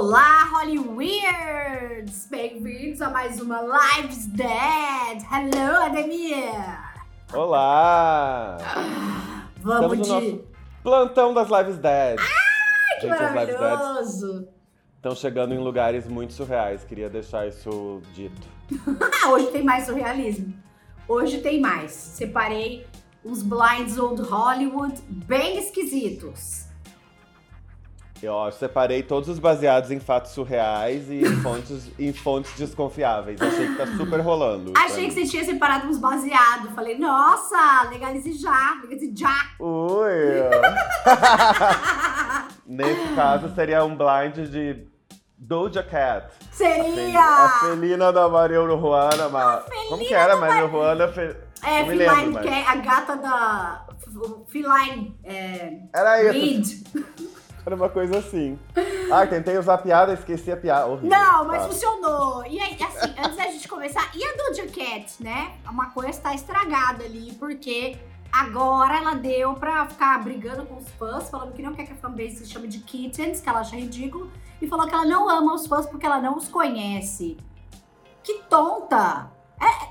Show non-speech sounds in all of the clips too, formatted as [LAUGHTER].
Olá, Holly Weirds! Bem-vindos a mais uma Lives Dead! Hello, Ademir! Olá! Vamos Estamos de. no nosso plantão das Lives Dead. Ai, que Gente, maravilhoso! estão chegando em lugares muito surreais. Queria deixar isso dito. [LAUGHS] Ah, hoje tem mais surrealismo. Hoje tem mais. Separei uns blinds old Hollywood bem esquisitos. Eu ó, separei todos os baseados em fatos surreais e em fontes, em fontes desconfiáveis. Achei que tá super rolando. Achei que você tinha separado uns baseados. Falei, nossa, legalize já, legalize já. Ui! [LAUGHS] Nesse caso, seria um blind de Doja Cat. A Seria! felina da Maria Uruana. Ma... Como que era, Maria Uruana? Fe... É, me lembro, mas- que é a gata da. Feline. É, Era isso. Reed. Era uma coisa assim. Ah, tentei usar piada, esqueci a piada. Horrível. Não, mas Tá. funcionou. E aí, assim, antes da gente começar, e a Doja Cat, né? Uma coisa está estragada ali, porque agora ela deu pra ficar brigando com os fãs, falando que não quer que a fanbase se chame de kittens, que ela acha ridículo, e falou que ela não ama os fãs porque ela não os conhece. Que tonta! É.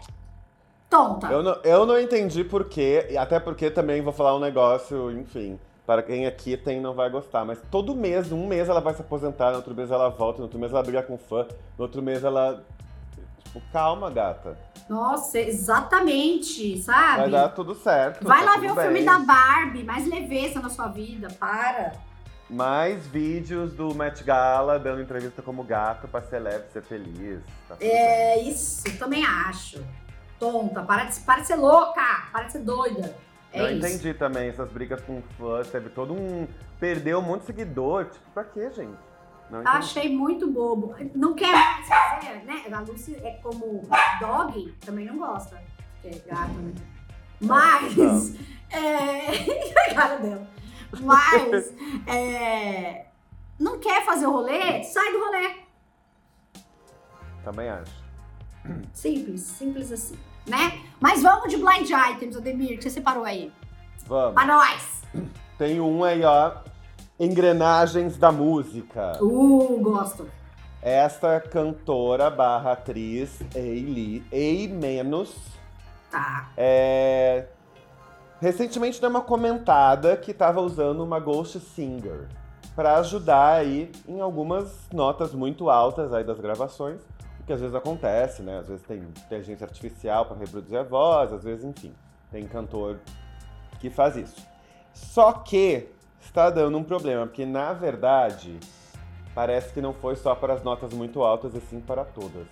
Tonta. Eu não, eu não entendi por quê, e até porque também vou falar um negócio, enfim, para quem aqui tem não vai gostar, mas todo mês, um mês ela vai se aposentar, no outro mês ela volta, no outro mês ela briga com fã, no outro mês ela. Tipo, calma, gata. Nossa, exatamente, sabe? Vai dar tudo certo. Vai tá lá ver o bem. filme da Barbie, mais leveza na sua vida, para. Mais vídeos do Met Gala dando entrevista como gato pra celeb ser feliz. Tá bem. É isso, também acho. Tonta, para de, para de ser louca, para de ser doida. É eu isso. entendi também essas brigas com fãs, teve todo um. Perdeu um monte de seguidor. Tipo, pra quê, gente? Achei muito bobo. Não quer mais fazer, né? A Lucy é como dog, também não gosta. Que é gato, né? Mas. [LAUGHS] É... a cara dela. Mas. [LAUGHS] é, Não quer fazer o rolê? Sai do rolê. Também acho. Simples, simples assim, né? Mas vamos de blind items, Ademir, que você separou aí. Vamos. Pra nós. Tem um aí, ó. Engrenagens da música. Uh, gosto. Esta cantora barra atriz, Eili, Ei menos, Tá. é... recentemente deu uma comentada que tava usando uma Ghost Singer pra ajudar aí em algumas notas muito altas aí das gravações, que às vezes acontece, né? Às vezes tem inteligência artificial para reproduzir a voz, às vezes, enfim, tem cantor que faz isso. Só que está dando um problema, porque na verdade parece que não foi só para as notas muito altas, e sim para todas.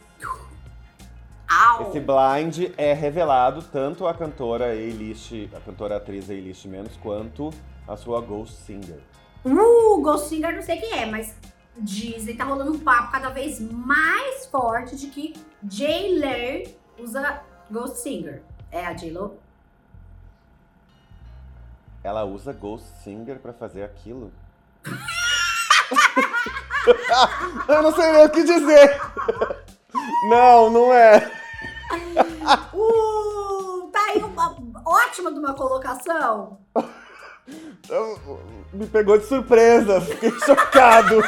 Au. Esse blind é revelado tanto a cantora Eilish, a cantora atriz Eilish menos, quanto a sua Ghost Singer. Uh, Ghost Singer não sei quem é, mas dizem, tá rolando um papo cada vez mais forte de que J-Lo usa Ghost Singer. É a J-Lo? Ela usa Ghost Singer pra fazer aquilo? [LAUGHS] Eu não sei nem o que dizer. Não, não é. Uh, tá aí uma ótima de uma colocação. [LAUGHS] Eu- Me pegou de surpresa, fiquei [LAUGHS] chocado.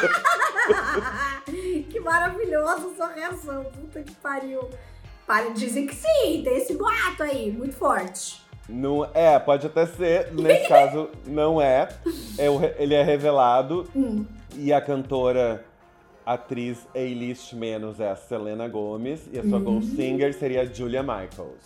que maravilhosa sua reação. Puta que pariu. Para, dizem que sim, tem esse boato aí, muito forte. Não é, pode até ser, nesse [LAUGHS] caso não é. É o Ele é revelado Hum. e a cantora atriz A-list menos é a Selena Gomez e a sua Ghost Singer seria a Julia Michaels.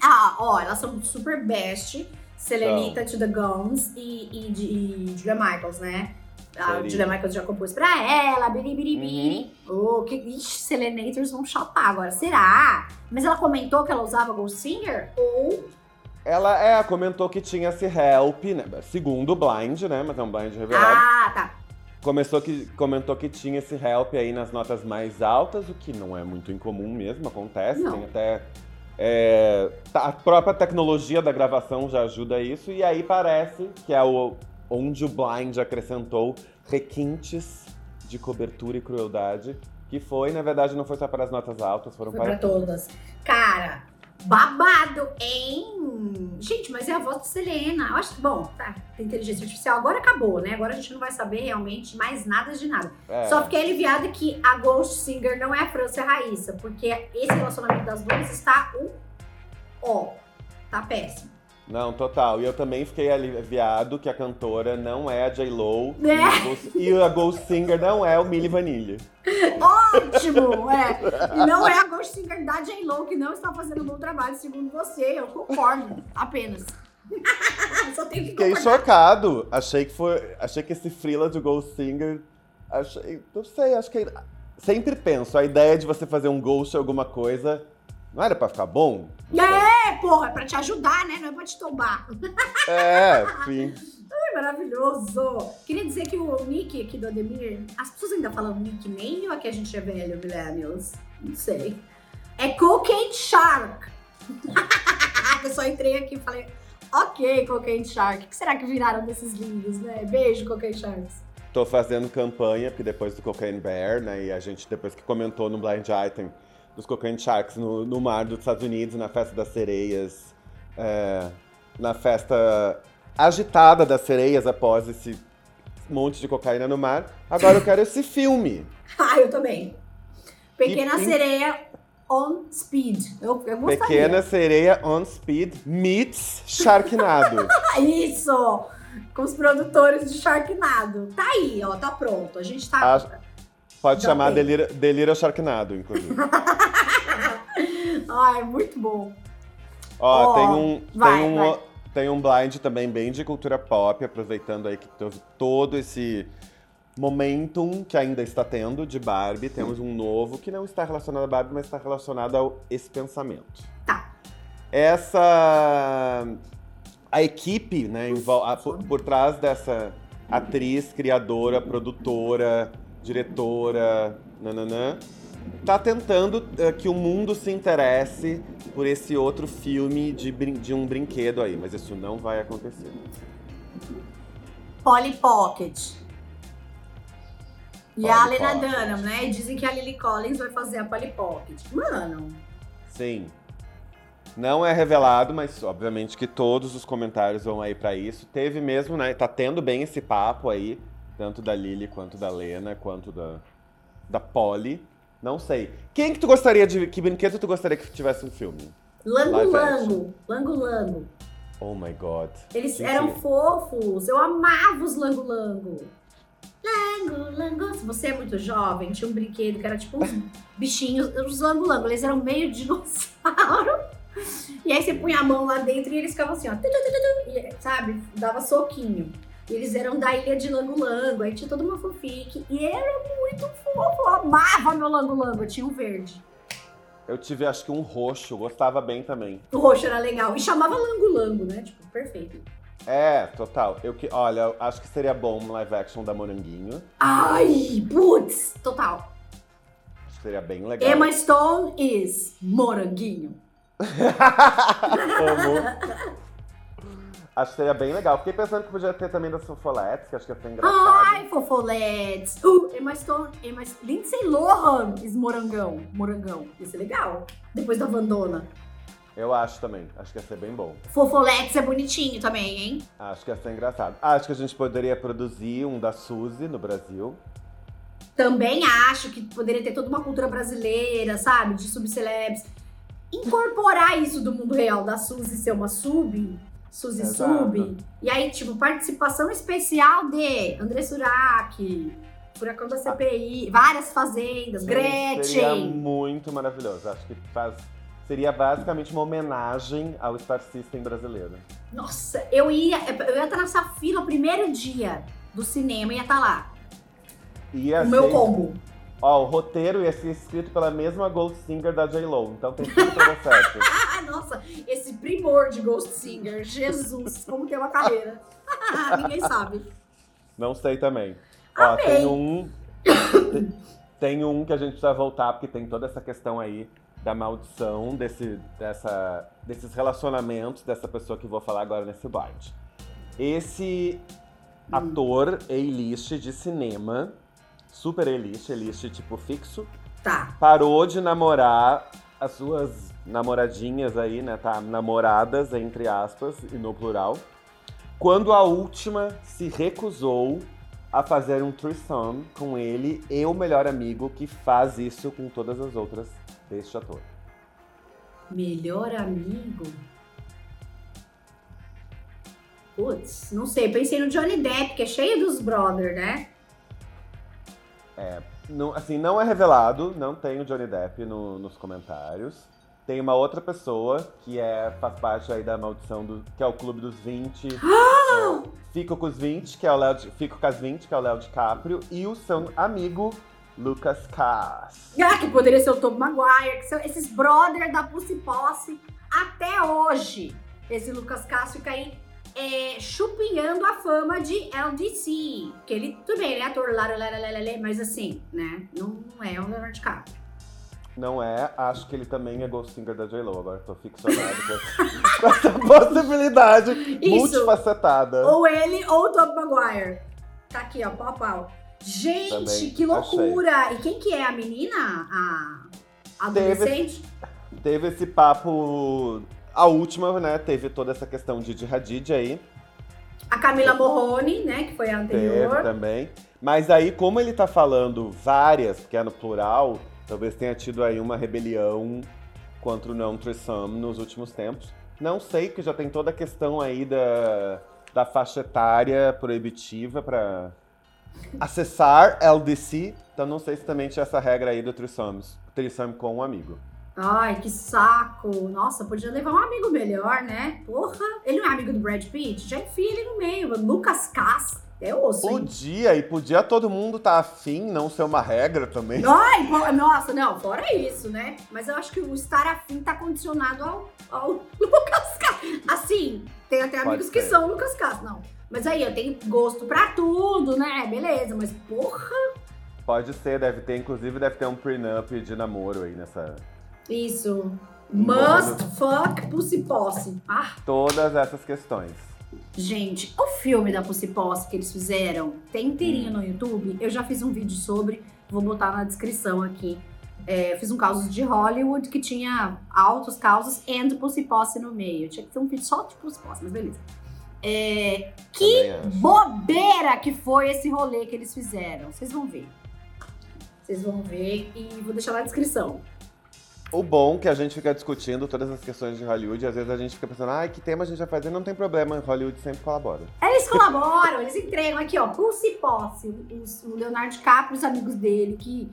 Ah, ó, elas são super best. Selenita to the Guns e, e, de- e Julia Michaels, né? A Seria. Julia Michaels já compôs pra ela, biribiribiri. Oh, que, ixi, Selenators vão chapar agora, será? Mas ela comentou que ela usava Ghost Singer? Ou... Ela é, comentou que tinha esse help, né? Segundo blind, né? Mas é um blind revelado. Ah, tá. Começou que, comentou que tinha esse help aí nas notas mais altas, o que não é muito incomum mesmo, acontece. Não. Tem até. É, tá- a própria tecnologia da gravação já ajuda isso, e aí parece que é o, onde o Blind acrescentou requintes de cobertura e crueldade, que foi, na verdade, não foi só para as notas altas, foram Foi para pra todas. Cara, babado em. Gente, mas é a voz de Selena. Eu acho que, bom, tá, inteligência artificial. Agora acabou, né? Agora a gente não vai saber realmente mais nada de nada. É. Só fiquei aliviada que a Ghost Singer não é a França a Raíssa, porque esse relacionamento das duas está um ó. Tá péssimo. Não, total. E eu também fiquei aliviado que a cantora não é a J-Lo. [LAUGHS] É. E, a Ghost- Singer não é o Milli Vanilli. Ótimo! É. E não é a Ghost Singer da J-Lo que não está fazendo um bom trabalho, segundo você. Eu concordo, apenas. [LAUGHS] Só tenho que Fiquei concordar. chocado. Achei que foi. Achei que esse frila de Ghost Singer. Achei. Não sei, acho que. Sempre penso, a ideia de você fazer um ghost alguma coisa. Não era pra ficar bom? É, porra, é pra te ajudar, né? Não é pra te tombar. É, sim. Ai, maravilhoso! Queria dizer que o nick aqui do Ademir, as pessoas ainda falam nickname ou é que a gente é velho, millennials? Não sei. É Cocaine Shark. [LAUGHS] eu só entrei aqui e falei, ok, Cocaine Shark. O que será que viraram desses lindos, né? Beijo, Cocaine Sharks. Tô fazendo campanha, porque depois do Cocaine Bear, né? E a gente, depois que comentou no Blind Item dos Cocaine Sharks no, no mar dos Estados Unidos, na festa das sereias, é, na festa agitada das sereias após esse monte de cocaína no mar. Agora eu quero esse filme. [LAUGHS] Ah, eu também. Pequena E- Sereia on Speed. Eu, eu gostaria. Pequena Sereia on Speed meets Sharknado. [LAUGHS] Isso! Com os produtores de Sharknado. Tá aí, ó, tá pronto. A gente tá. Acho- Pode Já chamar. Delira, Delira Sharknado, inclusive. [LAUGHS] Ai, muito bom. Ó, Ó, tem um. vai, tem um. vai. Tem um blind também bem de cultura pop, aproveitando aí que teve todo esse momentum que ainda está tendo de Barbie. Temos um novo que não está relacionado a Barbie, mas está relacionado a esse pensamento. Tá. Essa. A equipe, né, a- por, por trás dessa atriz, criadora, produtora, diretora, nananã, tá tentando eh, que o mundo se interesse por esse outro filme de, de um brinquedo aí, mas isso não vai acontecer. Polly Pocket. E a Polly Lena Pocket. Dunham, né? E dizem que a Lily Collins vai fazer a Polly Pocket. Mano, Sim. Não é revelado, mas obviamente que todos os comentários vão aí pra isso. Teve mesmo, né? Tá tendo bem esse papo aí, tanto da Lily quanto da Lena, quanto da, da Polly. Não sei. Quem que tu gostaria de. Que brinquedo tu gostaria que tivesse um filme? Lango Live Lango. Lango Lango. Oh my god. Eles Sim, eram fofos. Eu amava os Lango Lango. Lango Lango. Se você é muito jovem, tinha um brinquedo que era tipo uns [LAUGHS] bichinhos. Os Lango Lango. Eles eram meio dinossauro. E aí você punha a mão lá dentro e eles ficavam assim, ó. sabe? Dava soquinho. E eles eram da ilha de Lango Lango. Aí tinha toda uma fofique. E era muito fofo. Eu amava meu Lango Lango. Eu tinha um verde. Eu tive acho que um roxo, gostava bem também. O roxo era legal. E chamava Lango Lango, né? Tipo, perfeito. É, total. Eu que, olha, acho que seria bom um live action da Moranguinho. Ai, putz, total. Acho que seria bem legal. Emma Stone is moranguinho. [LAUGHS] Amo. Acho que seria bem legal. Fiquei pensando que podia ter também das Fofoletes, que acho que ia ser engraçado. Ai, fofoletes. Uh, Emma Stone, Emma, Lindsay Lohan is morangão. Morangão. Isso é legal. Depois da Vandona. Eu acho também. Acho que ia ser bem bom. Fofoletes é bonitinho também, hein? Acho que ia ser engraçado. Acho que a gente poderia produzir um da Suzy no Brasil. Também acho que poderia ter toda uma cultura brasileira, sabe? De subcelebs. Incorporar isso do mundo real, da Suzy ser uma sub, Suzy Exato. Sub. E aí, tipo, participação especial de André Surak, Furacão da CPI, várias fazendas, Seria Gretchen. muito maravilhoso. Acho que faz... seria basicamente uma homenagem ao Star System brasileiro. Nossa, eu ia, eu ia estar nessa fila primeiro dia do cinema, ia estar lá. Ia o meu ser- combo. Ó, o roteiro ia ser escrito pela mesma Gold Singer da J-Lo. Então tem tudo pra dar certo. [LAUGHS] Nossa, esse primor de Ghost Singer, Jesus, como ter uma carreira. [LAUGHS] Ninguém sabe. Não sei também. Ó, Amei. tem um. tem um que a gente precisa voltar, porque tem toda essa questão aí da maldição desse, dessa, desses relacionamentos dessa pessoa que vou falar agora nesse blind. Esse Hum. ator A-list de cinema, super A-list, A-list tipo fixo, Tá. parou de namorar as suas namoradinhas aí, né? Tá namoradas, entre aspas, e no plural. Quando a última se recusou a fazer um threesome com ele e o melhor amigo que faz isso com todas as outras deste ator. Melhor amigo? Putz, não sei. Pensei no Johnny Depp, que é cheio dos brothers, né? É, não, assim, não é revelado, não tem o Johnny Depp no- nos comentários. Tem uma outra pessoa que é, faz parte aí da maldição do. que é o Clube dos 20. [GASPS] é, Fico com os 20, que é o Léo. Fico com as 20, que é o Léo DiCaprio, e o seu amigo Lucas Cass. Ah, que poderia ser o Tom Maguire, que são esses brothers da Pussy Posse até hoje. Esse Lucas Cássio fica aí é, chupinhando a fama de LDC. Que ele, tudo bem, ele é ator, lá, lá, lá, lá, mas assim, né? Não, é o Leonardo DiCaprio. Não é, acho que ele também é Ghost Singer da J-Lo. Agora tô ficcionado com essa, [LAUGHS] possibilidade Isso. multifacetada. Ou ele ou o Tom Maguire. Tá aqui, ó, pau a pau. Gente, Também que loucura! E quem que é a menina? A adolescente? Teve esse papo. A última, né? Teve toda essa questão de Hadid aí. A Camila Morrone, né? Que foi a Teve anterior. também. Mas aí, como ele tá falando várias, porque é no plural, talvez tenha tido aí uma rebelião contra o não threesome nos últimos tempos. Não sei, que já tem toda a questão aí da, da faixa etária proibitiva pra acessar LDC. Então não sei se também tinha essa regra aí do threesome, threesome com um amigo. Ai, que saco. Nossa, podia levar um amigo melhor, né? Porra, ele não é amigo do Brad Pitt? Já enfia ele no meio. Lucas Cass, é osso, hein? Podia, e podia todo mundo tá afim, não ser uma regra também. [LAUGHS] Ai, nossa, não, fora isso, né? Mas eu acho que o estar afim tá condicionado ao, ao [LAUGHS] Lucas Cass. Assim, tem até Pode amigos que ser. são Lucas Cass, não. Mas aí, eu tenho gosto pra tudo, né? Beleza, mas porra, Pode ser, deve ter, inclusive deve ter um prenup de namoro aí nessa. Isso. Must fuck pussy posse. Ah, Todas essas questões. Gente, o filme da Pussy Posse que eles fizeram tem inteirinho Hum. no YouTube. Eu já fiz um vídeo sobre, vou botar na descrição aqui. É, fiz um caso de Hollywood que tinha altos causos e Pussy Posse no meio. Tinha que ter um vídeo só de Pussy Posse, mas beleza. É, que bobeira que foi esse rolê que eles fizeram. Vocês vão ver. Vocês vão ver e vou deixar na descrição. O bom que a gente fica discutindo todas as questões de Hollywood, às vezes a gente fica pensando, ai, que tema a gente vai fazer? Não tem problema, Hollywood sempre colabora. Eles colaboram, eles entregam aqui, ó, Pulse Posse. Os- O Leonardo DiCaprio, os amigos dele, que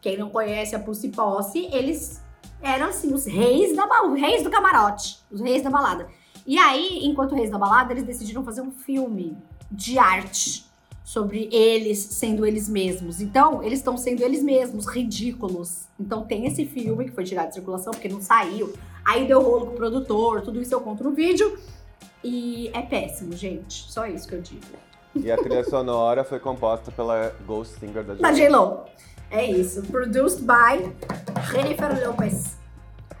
quem não conhece a Pulse Posse, eles eram assim, os reis da os reis do camarote, os reis da balada. E aí, enquanto reis da balada, eles decidiram fazer um filme de arte sobre eles sendo eles mesmos. Então, eles estão sendo eles mesmos, ridículos. Então, tem esse filme que foi tirado de circulação porque não saiu. Aí deu rolo com o produtor, tudo isso eu conto no vídeo. E é péssimo, gente. Só isso que eu digo. E a trilha sonora foi composta pela Ghost Singer da Da J-Lo. É isso. Produced by Jennifer Lopez.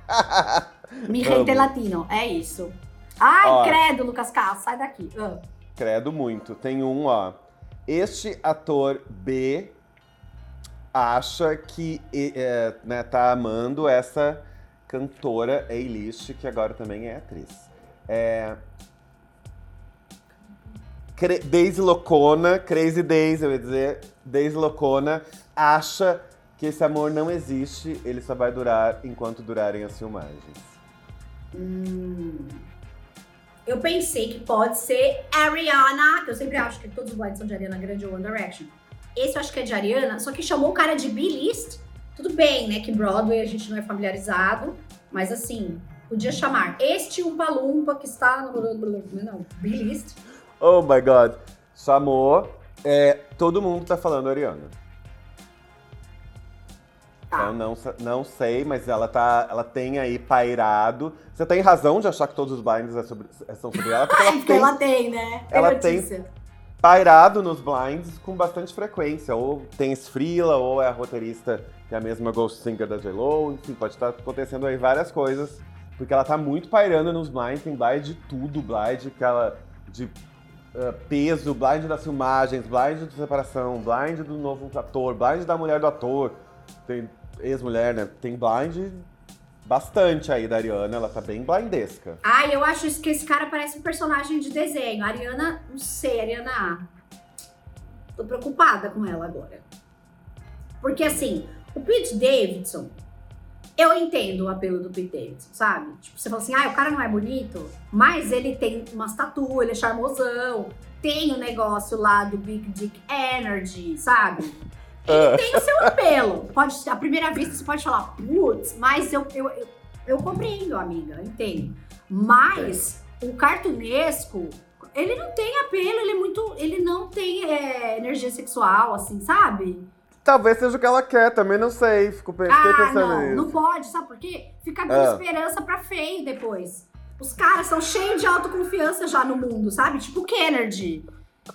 [LAUGHS] Mi gente latino. É isso. Ai, Ó. credo, Lucas Carlos. Sai daqui. Ah. Credo muito. Tem um, ó. Este ator B acha que é, né, tá amando essa cantora A-list, que agora também é atriz. É... Daisy Locona, Crazy Daisy, eu ia dizer, Daisy Locona, acha que esse amor não existe, ele só vai durar enquanto durarem as filmagens. Hum. Eu pensei que pode ser Ariana, que eu sempre acho que todos os blind são de Ariana Grande ou One Direction. Esse eu acho que é de Ariana, só que chamou o cara de B-List. Tudo bem, né? Que Broadway a gente não é familiarizado, mas assim, podia chamar este Umpa Lumpa que está no. Não, B-List. Oh my god. Chamou. É, todo mundo tá falando Ariana. Tá. Eu não, não sei, mas ela tá. Ela tem aí pairado. Você tem razão de achar que todos os blinds é sobre- é- são sobre ela, porque ela Porque [LAUGHS] tem ela tem, né? Tem ela tem- notícia. pairado nos blinds com bastante frequência. Ou tem Sfrila, ou é a roteirista que é a mesma Ghost Singer da J-Lo. Enfim, pode estar acontecendo aí várias coisas. Porque ela tá muito pairando nos blinds, tem blind de tudo, blind que ela. de uh, peso, blind das filmagens, blind de separação, blind do novo ator, blind da mulher do ator. Tem ex-mulher, né? Tem blind bastante aí da Ariana, ela tá bem blindesca. Ai, eu acho que esse cara parece um personagem de desenho. Ariana, não sei, Ariana. Tô preocupada com ela agora. Porque assim, o Pete Davidson, eu entendo o apelo do Pete Davidson, sabe? Tipo, você fala assim, ah, o cara não é bonito, mas ele tem umas tatu, ele é charmosão, tem o negócio lá do Big Dick Energy, sabe? Ele tem o seu apelo. Pode, à primeira vista você pode falar, putz, mas eu, eu, eu, eu compreendo, amiga, eu entendo. Mas o cartunesco, ele não tem apelo, ele é muito. Ele não tem é, energia sexual, assim, sabe? Talvez seja o que ela quer, também não sei. Fico, fiquei Ah, pensando não, nisso. não pode, sabe por quê? Fica dando Ah. esperança pra feio depois. Os caras são cheios de autoconfiança já no mundo, sabe? Tipo o Kennedy.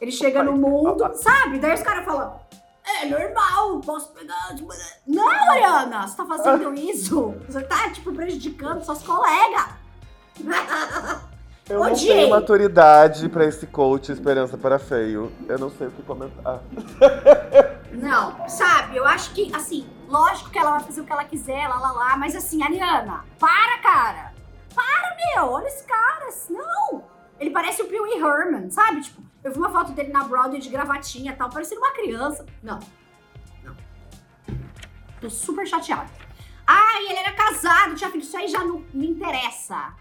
Ele chega no mundo, sabe? Daí os caras falam, é normal, posso pegar. tipo, Não, Ariana, você tá fazendo [LAUGHS] isso? Você tá, tipo, prejudicando seus colegas. [LAUGHS] Eu não Odiei. tenho maturidade pra esse coach Esperança para Feio. Eu não sei o que comentar. [LAUGHS] Não, sabe? Eu acho que, assim, lógico que ela vai fazer o que ela quiser, lá, lá, lá, mas assim, Ariana, para, cara! Para, meu! Olha esse cara! Não! Ele parece o Pee Wee Herman, sabe? Tipo, eu vi uma foto dele na Broadway de gravatinha e tal, parecendo uma criança. Não. Não. Tô super chateada. Ai, ele era casado, tinha filho, isso aí já não me interessa.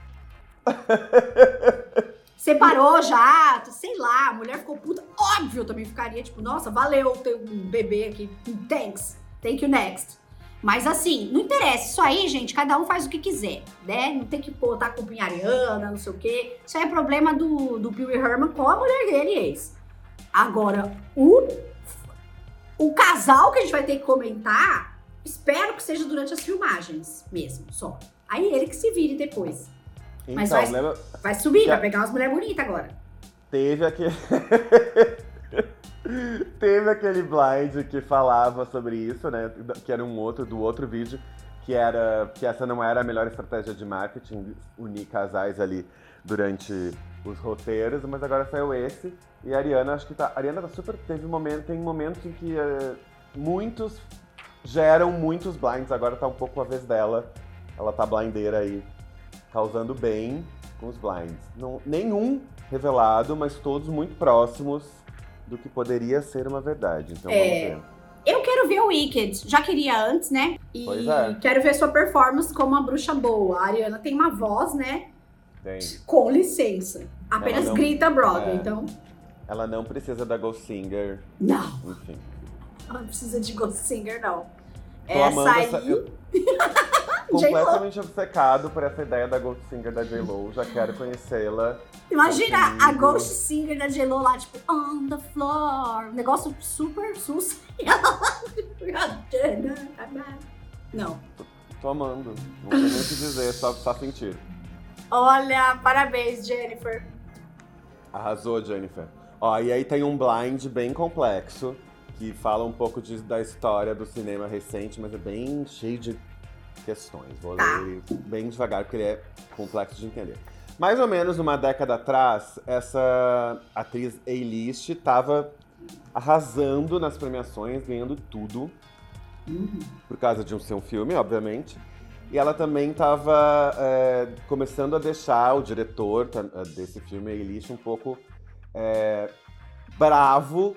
[LAUGHS] Separou já, sei lá, a mulher ficou puta. Óbvio, eu também ficaria, tipo, nossa, valeu ter um bebê aqui. Thanks. Thank you next. Mas assim, não interessa. Isso aí, gente, cada um faz o que quiser, né? Não tem que botar culpa em Ariana, não sei o quê. Isso aí é problema do, do Pee Wee Herman com a mulher dele, ex. Agora, o, o casal que a gente vai ter que comentar, espero que seja durante as filmagens mesmo, só. Aí ele que se vire depois. Então, Mas vai- lembra? Vai subir, Já- vai pegar umas mulheres bonitas agora. Teve aquele. [LAUGHS] [LAUGHS] Teve aquele blind que falava sobre isso, né? Que era um outro, do outro vídeo, que era que essa não era a melhor estratégia de marketing, unir casais ali durante os roteiros, mas agora saiu esse. E a Ariana, acho que tá. A Ariana tá super. Teve momento, tem momentos em que eh, muitos geram muitos blinds, agora tá um pouco a vez dela. Ela tá blindeira aí, causando bem com os blinds. Não, nenhum revelado, mas todos muito próximos do que poderia ser uma verdade. Então É. vamos ver. Eu quero ver o Wicked. Já queria antes, né? E Pois é. quero ver sua performance como uma bruxa boa. A Ariana tem uma voz, né? Tem. Com licença. Apenas não- grita Broadway, é. então. Ela não precisa da Ghost Singer, Não, enfim. ela não precisa de Ghost Singer, não. Tô Essa aí. essa- eu- [LAUGHS] Completamente obcecado por essa ideia da Ghost Singer da J-Lo. Já quero conhecê-la. Imagina a comigo. Ghost Singer da J-Lo lá, tipo, on the floor. Um negócio super sus. [LAUGHS] Não. Tô amando. Não sei nem o que dizer, só, só sentir. Olha, parabéns, Jennifer. Arrasou, Jennifer. Ó, e aí tem um blind bem complexo, que fala um pouco de- da história do cinema recente, mas é bem cheio de questões. Vou Tá. ler bem devagar, porque ele é complexo de entender. Mais ou menos uma década atrás, essa atriz A-list estava arrasando nas premiações, ganhando tudo, por causa de um seu filme, obviamente. E ela também estava começando a deixar o diretor tá, desse filme, A-list, um pouco é, bravo,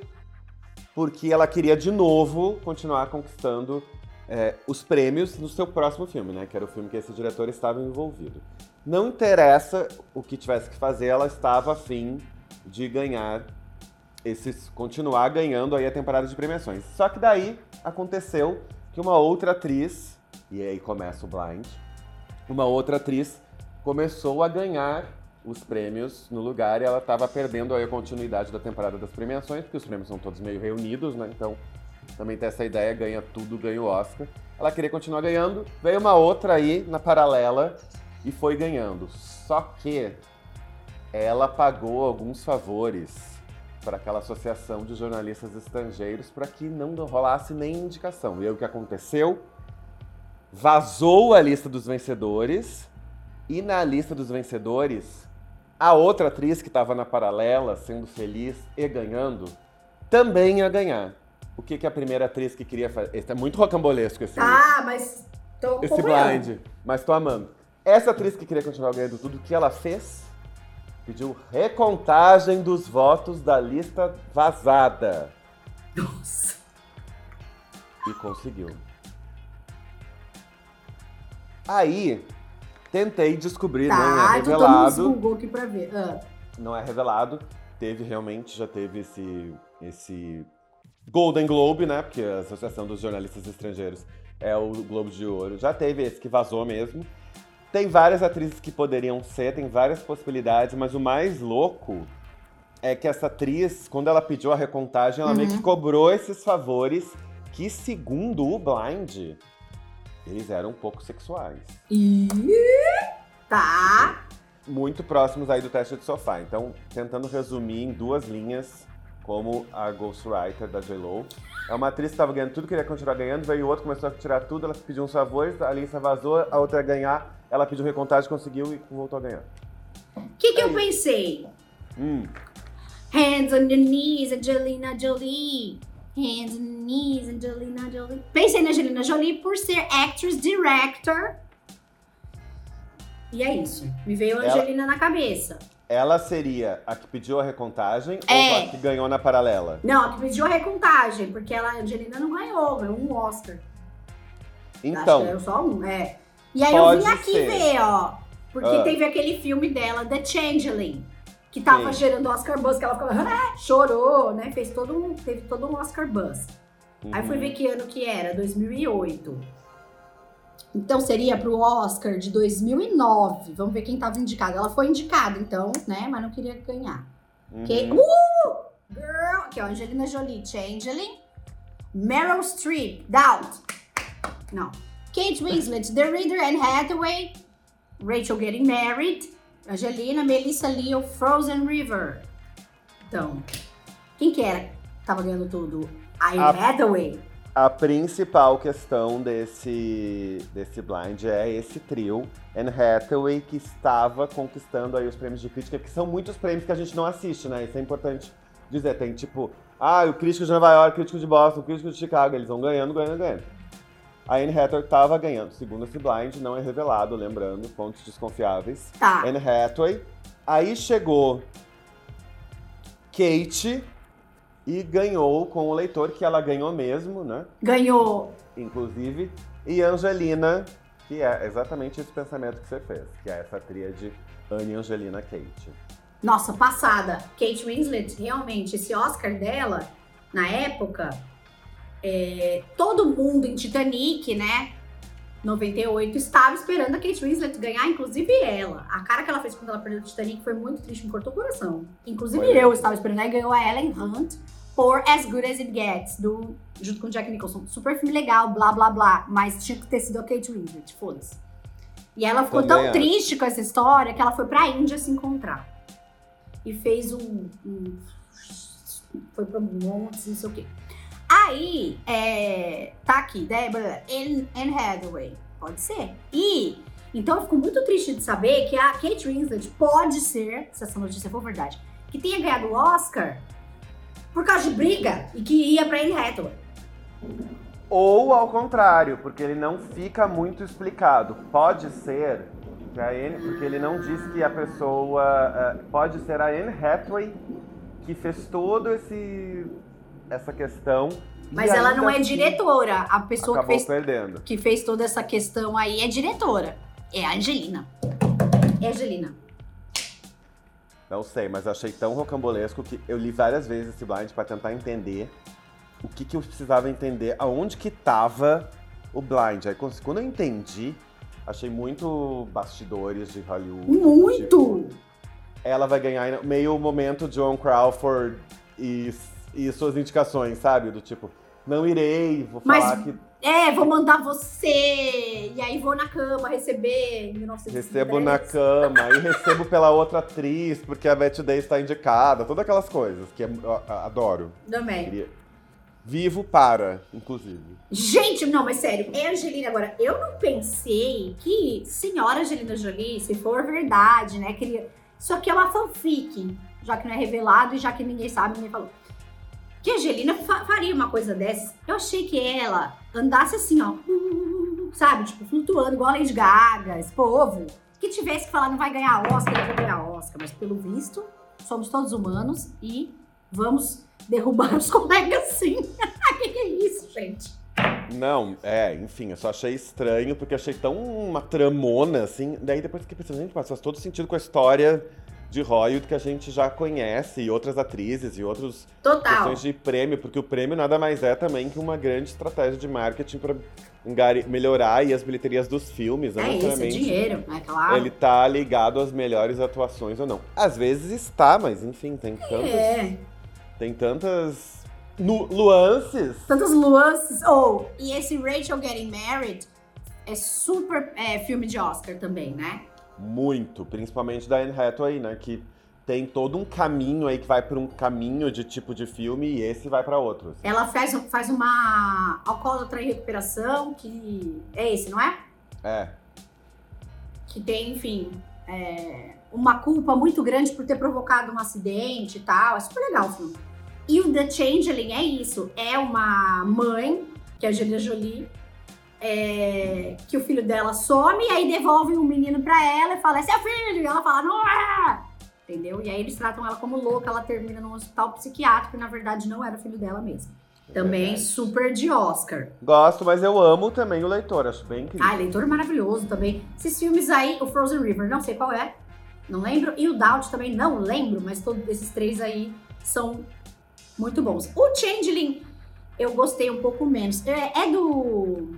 porque ela queria de novo continuar conquistando é, os prêmios no seu próximo filme, né? Que era o filme que esse diretor estava envolvido. Não interessa o que tivesse que fazer, ela estava afim de ganhar esses. continuar ganhando aí a temporada de premiações. Só que daí aconteceu que uma outra atriz, e aí começa o blind, uma outra atriz começou a ganhar os prêmios no lugar e ela estava perdendo aí a continuidade da temporada das premiações, porque os prêmios são todos meio reunidos, né? Então também tem essa ideia, ganha tudo, ganha o Oscar. Ela queria continuar ganhando, veio uma outra aí na paralela e foi ganhando. Só que ela pagou alguns favores para aquela associação de jornalistas estrangeiros para que não rolasse nem indicação. E aí o que aconteceu? Vazou a lista dos vencedores e na lista dos vencedores a outra atriz que estava na paralela, sendo feliz e ganhando, também ia ganhar. O que, que a primeira atriz que queria fazer. Esse é muito rocambolesco esse Tá, mas Tô esse blind, mas tô amando. Essa atriz que queria continuar ganhando tudo, o que ela fez? Pediu recontagem dos votos da lista vazada. Nossa. E conseguiu. Aí, tentei descobrir, não é Tá, eu tô dando uns revelado. Google aqui pra ver. Ah, Não é revelado. Teve realmente, já teve esse, esse Golden Globe, né? Porque a Associação dos Jornalistas Estrangeiros é o Globo de Ouro. Já teve esse que vazou mesmo. Tem várias atrizes que poderiam ser, tem várias possibilidades, mas o mais louco é que essa atriz, quando ela pediu a recontagem, ela meio que cobrou esses favores que, segundo o Blind, eles eram um pouco sexuais. E... Tá. muito próximos aí do teste de sofá. Então, tentando resumir em duas linhas, como a Ghostwriter da J-Lo. É uma atriz que estava ganhando tudo, queria continuar ganhando, veio o outro, começou a tirar tudo, ela pediu uns favores, a Alissa vazou, a outra ia ganhar, ela pediu recontagem, conseguiu e voltou a ganhar. O que, que É eu isso. pensei? Hum, Hands on your knees, Angelina Jolie. Hands on your knees, Angelina Jolie. Pensei na Angelina Jolie por ser actress director. E é isso. Me veio a Ela- Angelina na cabeça. Ela seria a que pediu a recontagem É. ou a que ganhou na paralela? Não, a que pediu a recontagem, porque ela, a Angelina não ganhou, ganhou um Oscar. Acho que Então, ganhou só um, é. E aí eu vim aqui ser. ver, ó. Porque Ah. teve aquele filme dela, The Changeling, que tava Sim. gerando Oscar buzz, que ela ficou, "Ah", chorou, né? Fez todo um, teve todo um Oscar buzz. Aí fui uhum. ver que ano que era, 2008. Então seria pro Oscar de 2009. Vamos ver quem tava indicado. Ela foi indicada, então, né? Mas não queria ganhar. Que, Uhum. uh! Girl! Aqui, ó, Angelina Jolie, Changeling. Meryl Streep, Doubt. Não. Kate Winslet, The Reader, Anne Hathaway. Rachel Getting Married. Angelina, Melissa Leo, Frozen River. Então, quem que era? que Tava ganhando tudo. Anne A- Hathaway. A principal questão desse, desse blind é esse trio, Anne Hathaway, que estava conquistando aí os prêmios de crítica, que são muitos prêmios que a gente não assiste, né? Isso é importante dizer. Tem tipo, ah, o crítico de Nova York, o crítico de Boston, o crítico de Chicago, eles vão ganhando, ganhando, ganhando. A Anne Hathaway estava ganhando, segundo esse blind, não é revelado, lembrando, pontos desconfiáveis. Tá. Anne Hathaway. Aí chegou Kate e ganhou com o leitor, que ela ganhou mesmo, né? Ganhou. inclusive, e Angelina, que é exatamente esse pensamento que você fez, que é essa tríade Anne, Angelina, Kate. Nossa, passada. Kate Winslet, realmente, esse Oscar dela, na época, é, todo mundo em Titanic, né? 98, estava esperando a Kate Winslet ganhar, inclusive ela. A cara que ela fez quando ela perdeu o Titanic foi muito triste, me cortou o coração. Inclusive Foi eu estava esperando, aí ganhou a Ellen Hunt por As Good As It Gets, do, junto com Jack Nicholson. Super filme legal, blá blá blá, mas tinha que ter sido a Kate Winslet, foda-se. E ela ficou Também tão acho. triste com essa história que ela foi pra Índia se encontrar e fez um. um- foi pra montes, não sei o quê. Aí, é, tá aqui, Débora, Anne Hathaway. Pode ser. E, então eu fico muito triste de saber que a Kate Winslet pode ser, se essa notícia for verdade, que tenha ganhado o Oscar por causa de briga e que ia pra Anne Hathaway. Ou ao contrário, porque ele não fica muito explicado. Pode ser que a Anne, porque ele não diz que a pessoa. eh, pode ser a Anne Hathaway que fez todo esse essa questão. Mas ela não é assim diretora. A pessoa que fez, perdendo. que fez toda essa questão aí é diretora. É a Angelina. É a Angelina. Não sei, mas achei tão rocambolesco que eu li várias vezes esse blind pra tentar entender o que, que eu precisava entender, aonde que tava o blind. Aí quando eu entendi, achei muito bastidores de Hollywood. Muito! tipo, ela vai ganhar meio o momento John Crawford e, e suas indicações, sabe? Do tipo, não irei, vou Mas falar que É, vou mandar você. E aí vou na cama receber em 1910. recebo na cama e recebo pela outra atriz, porque a Betty Day está indicada, todas aquelas coisas que eu, eu adoro. Também. Queria- Vivo para, inclusive. Gente, não, mas sério, é Angelina agora. Eu não pensei que senhora Angelina Jolie, se for verdade, né, queria. Isso aqui é uma fanfic, já que não é revelado e já que ninguém sabe, ninguém falou. Que a Angelina fa- faria uma coisa dessas. Eu achei que ela andasse assim, ó. sabe, tipo, flutuando igual a Lady Gaga, esse povo. Que tivesse que falar não vai ganhar Oscar, não vai ganhar Oscar, mas pelo visto, somos todos humanos e vamos derrubar os [LAUGHS] colegas sim. [LAUGHS] que que é isso, gente? Não, é, enfim, eu só achei estranho, porque achei tão uma tramona, assim. Daí depois fiquei pensando, gente, mas faz todo sentido com a história de Hollywood que a gente já conhece, e outras atrizes, e outros Total. questões de prêmio, porque o prêmio nada mais é também que uma grande estratégia de marketing para melhorar aí as bilheterias dos filmes, não É isso, é dinheiro, é claro. ele tá ligado às melhores atuações ou não. Às vezes está, mas enfim, tem tantas, É, tem tantas nu- nuances. tantas nuances. Ou, e esse Rachel Getting Married é super é, filme de Oscar também, né? Muito, principalmente da Anne Hathaway, né, que tem todo um caminho aí que vai para um caminho de tipo de filme e esse vai para outro. assim. Ela faz, faz uma alcoólatra em recuperação, que é esse, não é? É, que tem, enfim, é, uma culpa muito grande por ter provocado um acidente e tal. É super legal o filme. E o The Changeling é isso. É uma mãe, que é a Angelina Jolie, é, que o filho dela some e aí devolve um menino pra ela e fala, é seu filho! E ela fala, não é! Entendeu? E aí eles tratam ela como louca, ela termina num hospital psiquiátrico e na verdade não era o filho dela mesmo. Também verdade. super de Oscar. Gosto, mas eu amo também o leitor, acho bem incrível. Ah, leitor maravilhoso também. Esses filmes aí, o Frozen River, não sei qual é, não lembro. E o Doubt também não lembro, mas todos esses três aí são muito bons. O Changeling, eu gostei um pouco menos. É, é do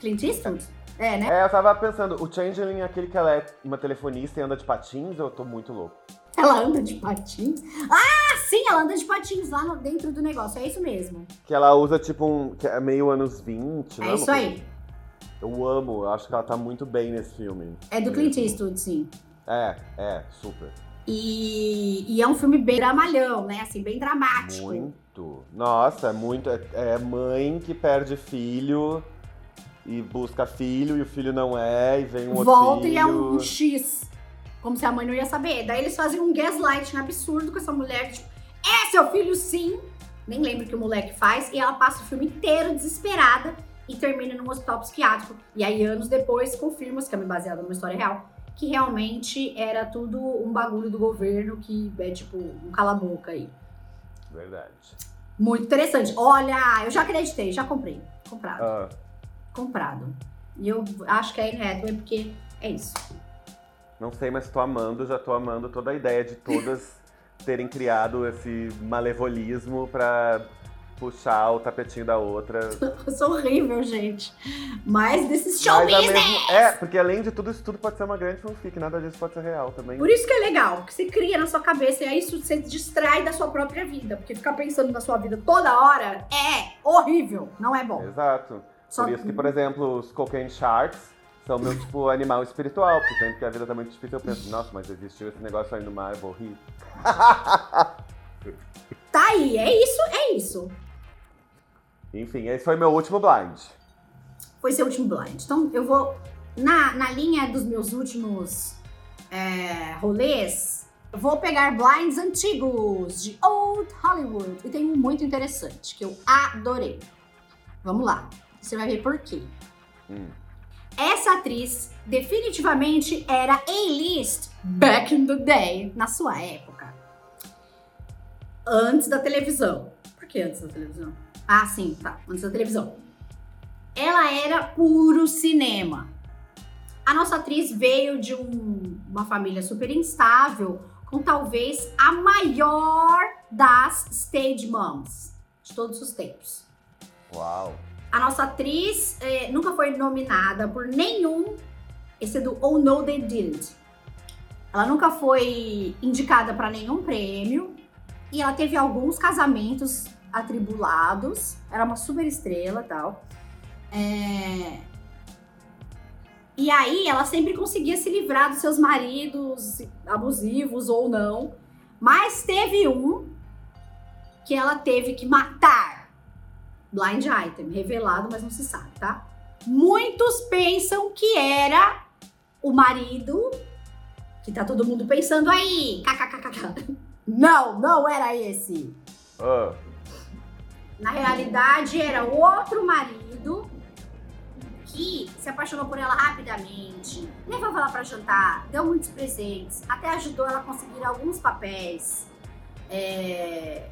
Clint Eastwood? É, né? É, eu tava pensando, o Changeling é aquele que ela é uma telefonista e anda de patins, eu tô muito louco. Ela anda de patins. Ah, sim, ela anda de patins lá no- dentro do negócio. É isso mesmo. Que ela usa tipo um. que é meio anos 20, É né? isso aí. Eu amo, eu acho que ela tá muito bem nesse filme. É do Clint Eastwood, sim. É, é, super. E, e é um filme bem dramalhão, né? Assim, bem dramático. Muito. Nossa, é muito. É, é mãe que perde filho e busca filho e o filho não é, e vem um outro volta e é um, um X. Como se a mãe não ia saber. Daí eles fazem um gaslighting absurdo com essa mulher, tipo, é seu filho sim. Nem lembro o que o moleque faz. E ela passa o filme inteiro desesperada e termina num hospital psiquiátrico. E aí, anos depois, confirma-se, que é baseada numa história real, que realmente era tudo um bagulho do governo que é tipo um cala-boca aí. Verdade. Muito interessante. Olha, eu já acreditei, já comprei. Comprado. Ah, Comprado. E eu acho que é Anne Hathaway porque é isso. não sei, mas tô amando, já tô amando toda a ideia de todas terem criado esse malevolismo pra puxar o tapetinho da outra. [LAUGHS] Eu sou horrível, gente. Mas desses show Mas business. mesmo- É, porque além de tudo, isso tudo pode ser uma grande fanfic, nada disso pode ser real também. Por isso que é legal, porque você cria na sua cabeça e aí isso você distrai da sua própria vida. Porque ficar pensando na sua vida toda hora é horrível, não é bom. Exato. Só- Por isso que, por exemplo, os cocaine sharks são meu, tipo, animal espiritual. Porque sempre que a vida tá muito difícil, eu penso, nossa, mas existiu esse negócio aí no mar, eu vou rir. [LAUGHS] Tá aí, é isso, é isso. Enfim, esse foi meu último blind. Foi seu último blind. Então eu vou, na, na linha dos meus últimos é, rolês, eu vou pegar blinds antigos de Old Hollywood. E tem um muito interessante que eu adorei. Vamos lá, você vai ver por quê. Hum. Essa atriz definitivamente era A-list back in the day, na sua época. Antes da televisão. Por que antes da televisão? Ah, sim, tá. Antes da televisão. Ela era puro cinema. A nossa atriz veio de um- uma família super instável, com talvez a maior das stage moms de todos os tempos. Uau. A nossa atriz eh, nunca foi nominada por nenhum, esse é do Oh No They Didn't. Ela nunca foi indicada para nenhum prêmio e ela teve alguns casamentos atribulados. Era uma super estrela tal. É, E aí ela sempre conseguia se livrar dos seus maridos abusivos ou não. Mas teve um que ela teve que matar. Blind item, revelado, mas não se sabe, tá? Muitos pensam que era o marido, que tá todo mundo pensando aí. kkkk. Não, não era esse. Ah, Na realidade, era outro marido que se apaixonou por ela rapidamente, levava ela para jantar, deu muitos presentes, até ajudou ela a conseguir alguns papéis. É...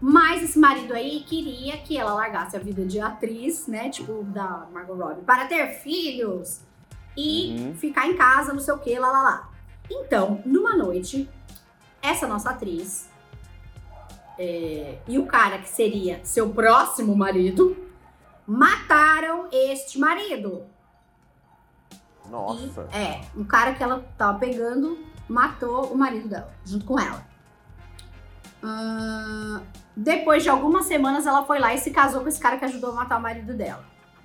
Mas esse marido aí queria que ela largasse a vida de atriz, né? Tipo, da Margot Robbie, para ter filhos e uhum. ficar em casa, não sei o que, lá, lá, lá. Então, numa noite, essa nossa atriz é, e o cara que seria seu próximo marido mataram este marido. Nossa. E, é, um cara que ela tava pegando matou o marido dela, junto com ela. Uh, depois de algumas semanas, ela foi lá e se casou com esse cara que ajudou a matar o marido dela.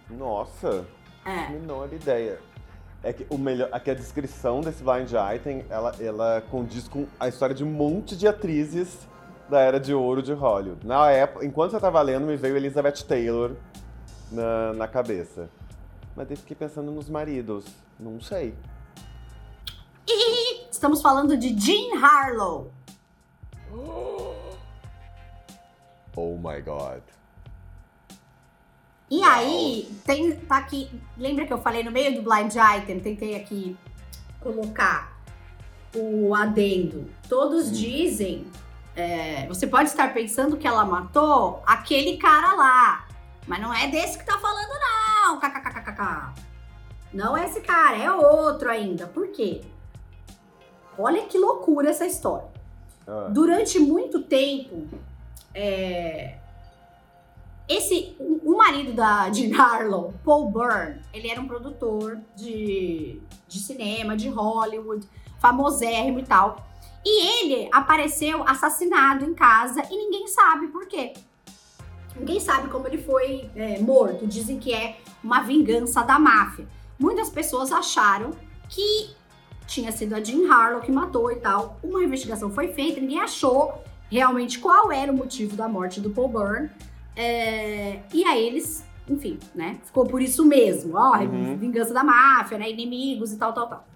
Nossa. É. Menor ideia. É que, o melhor, é que a descrição desse blind item, ela, ela condiz com a história de um monte de atrizes da era de ouro de Hollywood. Na época, enquanto você tava lendo, me veio Elizabeth Taylor na, na cabeça. Mas eu fiquei pensando nos maridos. Não sei. Estamos falando de Jean Harlow. Oh my god. E aí, tem, tá aqui. Lembra que eu falei no meio do blind item? Tentei aqui colocar o adendo. Todos hum. dizem. É, você pode estar pensando que ela matou aquele cara lá. Mas não é desse que tá falando, não. KKKKK. Não é esse cara, é outro ainda. Por quê? Olha que loucura essa história. Ah. Durante muito tempo, é, esse, o, o, marido da de Harlow, Paul Byrne, ele era um produtor de, de cinema, de Hollywood, famosérrimo e tal. E ele apareceu assassinado em casa e ninguém sabe por quê. Ninguém sabe como ele foi é, morto. Dizem que é uma vingança da máfia. Muitas pessoas acharam que tinha sido a Jean Harlow que matou e tal. Uma investigação foi feita, ninguém achou realmente qual era o motivo da morte do Paul Byrne. É, e aí eles, enfim, né? Ficou por isso mesmo. Ó, uhum. vingança da máfia, né? Inimigos e tal, tal, tal.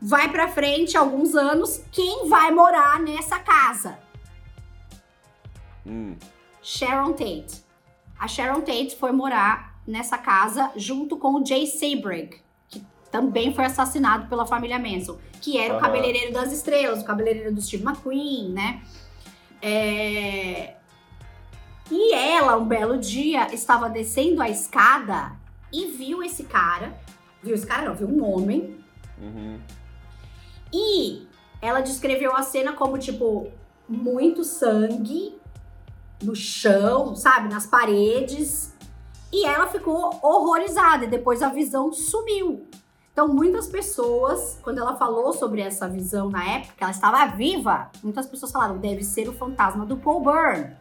Vai pra frente alguns anos, quem vai morar nessa casa? Hum. Sharon Tate. A Sharon Tate foi morar nessa casa junto com o Jay Sebring, que também foi assassinado pela família Manson que era o cabeleireiro das estrelas, o cabeleireiro do Steve McQueen, né? É... E ela, um belo dia, estava descendo a escada e viu esse cara. Viu esse cara? Não, viu um homem. Uhum. E ela descreveu a cena como, tipo, muito sangue no chão, sabe? Nas paredes. E ela ficou horrorizada e depois a visão sumiu. Então, muitas pessoas, quando ela falou sobre essa visão na época, ela estava viva, muitas pessoas falaram, deve ser o fantasma do Paul Byrne,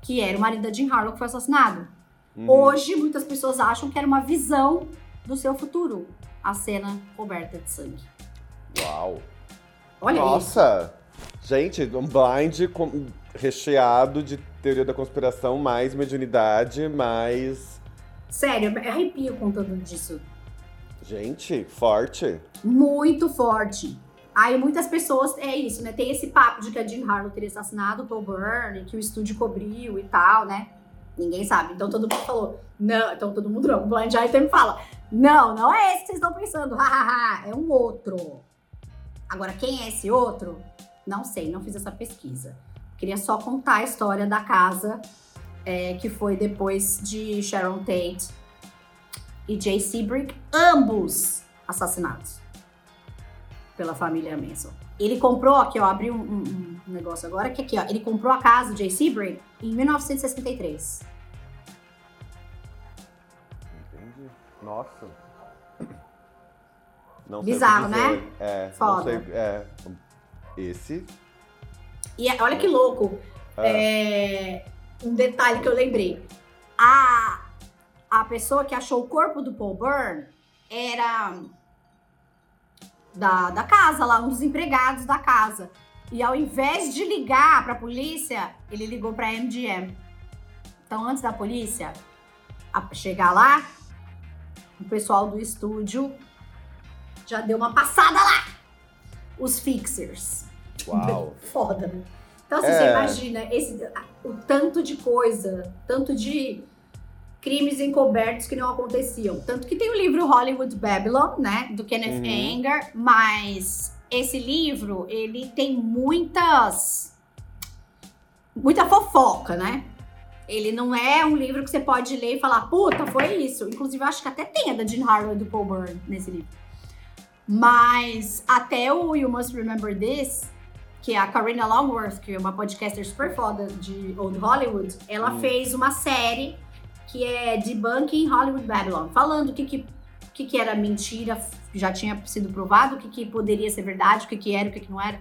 que era o marido da Jean Harlow que foi assassinado. Uhum. Hoje, muitas pessoas acham que era uma visão do seu futuro, a cena coberta de sangue. Uau! Olha Nossa! Isso. Gente, um blind com... recheado de teoria da conspiração, mais mediunidade, mais... Sério, eu arrepio contando disso. Gente, forte. Muito forte. Aí muitas pessoas, é isso, né? Tem esse papo de que a Jean Harlow teria assassinado o Paul Byrne, que o estúdio cobriu e tal, né? Ninguém sabe. Então todo mundo falou, não, então todo mundo não. O Blind Item fala, não, não é esse que vocês estão pensando, [LAUGHS] hahaha, é um outro. Agora, quem é esse outro? Não sei, não fiz essa pesquisa. Queria só contar a história da casa é, que foi depois de Sharon Tate e Jay Sebring, ambos assassinados pela família Manson. Ele comprou, aqui ó, abri um, um, um, negócio agora, que aqui ó, ele comprou a casa do Jay Sebring em 1963. Entendi. Nossa. Não Bizarro, né? É, Foda. Sei, é, esse. E é, olha que louco. É. É, um detalhe que eu lembrei. A a pessoa que achou o corpo do Paul Byrne era da, da casa lá, um dos empregados da casa. E ao invés de ligar para a polícia, ele ligou para a MGM. Então, antes da polícia chegar lá, o pessoal do estúdio já deu uma passada lá. Os fixers. Uau! [LAUGHS] Foda, né? Então, assim, é. você imagina esse, o tanto de coisa, tanto de crimes encobertos que não aconteciam. Tanto que tem o livro Hollywood Babylon, né, do Kenneth Uhum. Anger, mas esse livro, ele tem muitas muita fofoca, né? Ele não é um livro que você pode ler e falar, puta, foi isso. Inclusive, eu acho que até tem a da Jean Harlow e do Paul Byrne nesse livro. Mas até o You Must Remember This, que é a Karina Longworth, que é uma podcaster super foda de Old Hollywood, ela Hum. fez uma série que é Debunking Hollywood Babylon, falando o que, que, que, que era mentira, já tinha sido provado, o que, que poderia ser verdade, o que, que era, o que, que não era.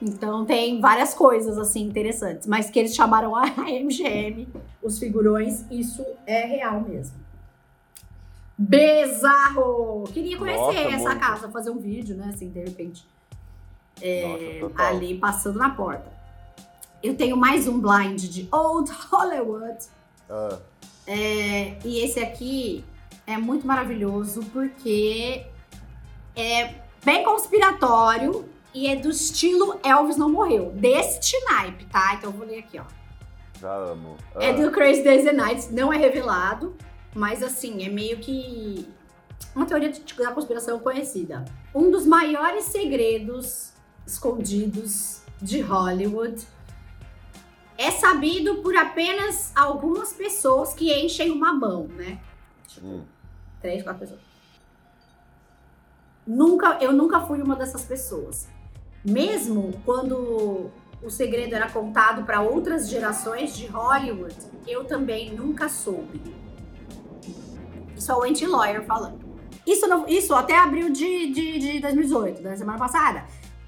Então tem várias coisas assim interessantes, mas que eles chamaram a [LAUGHS] MGM, os figurões, isso é real mesmo. Bizarro! Queria conhecer Nossa, essa muito. casa, fazer um vídeo, né? Assim, de repente Nossa, total. ali passando na porta. Eu tenho mais um blind de Old Hollywood. Ah, É, e esse aqui é muito maravilhoso porque é bem conspiratório e é do estilo Elvis não morreu. Deste naipe, tá? Então eu vou ler aqui, ó. já amo. Ah, É do Crazy Days and Nights, não é revelado, mas assim, é meio que uma teoria da conspiração conhecida. Um dos maiores segredos escondidos de Hollywood é sabido por apenas algumas pessoas que enchem uma mão, né? hum. Três, quatro pessoas. Nunca, eu nunca fui uma dessas pessoas. Mesmo quando o segredo era contado para outras gerações de Hollywood, eu também nunca soube. Isso é o anti-lawyer falando. Isso, não- isso até abril de, de, de 2018, da semana passada.